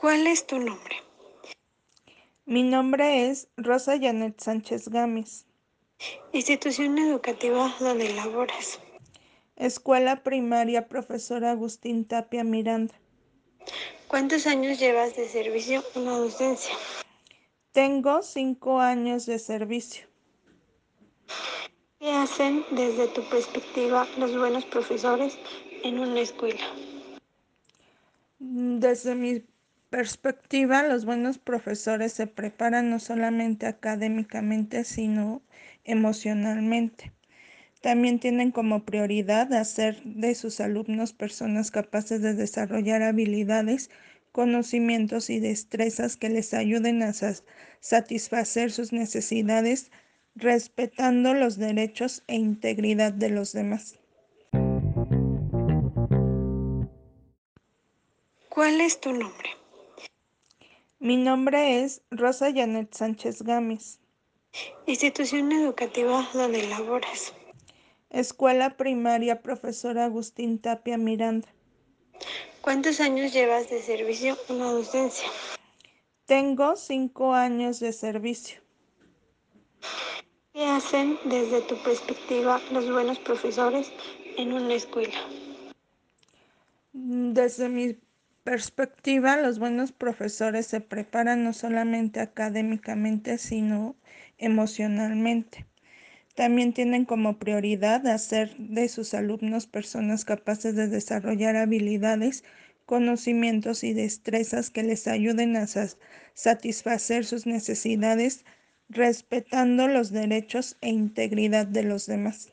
¿Cuál es tu nombre? Mi nombre es Rosa Janet Sánchez Gámez. Institución educativa donde laboras. Escuela Primaria Profesor Agustín Tapia Miranda. ¿Cuántos años llevas de servicio en la docencia? Tengo cinco años de servicio. ¿Qué hacen desde tu perspectiva los buenos profesores en una escuela? Desde mi perspectiva, los buenos profesores se preparan no solamente académicamente, sino emocionalmente. También tienen como prioridad hacer de sus alumnos personas capaces de desarrollar habilidades, conocimientos y destrezas que les ayuden a satisfacer sus necesidades, respetando los derechos e integridad de los demás. ¿Cuál es tu nombre? Mi nombre es Rosa Janet Sánchez Gámez. Institución educativa donde laboras. Escuela Primaria Profesor Agustín Tapia Miranda. ¿Cuántos años llevas de servicio en la docencia? Tengo cinco años de servicio. ¿Qué hacen desde tu perspectiva los buenos profesores en una escuela? Desde mi perspectiva, los buenos profesores se preparan no solamente académicamente, sino emocionalmente. También tienen como prioridad hacer de sus alumnos personas capaces de desarrollar habilidades, conocimientos y destrezas que les ayuden a satisfacer sus necesidades, respetando los derechos e integridad de los demás.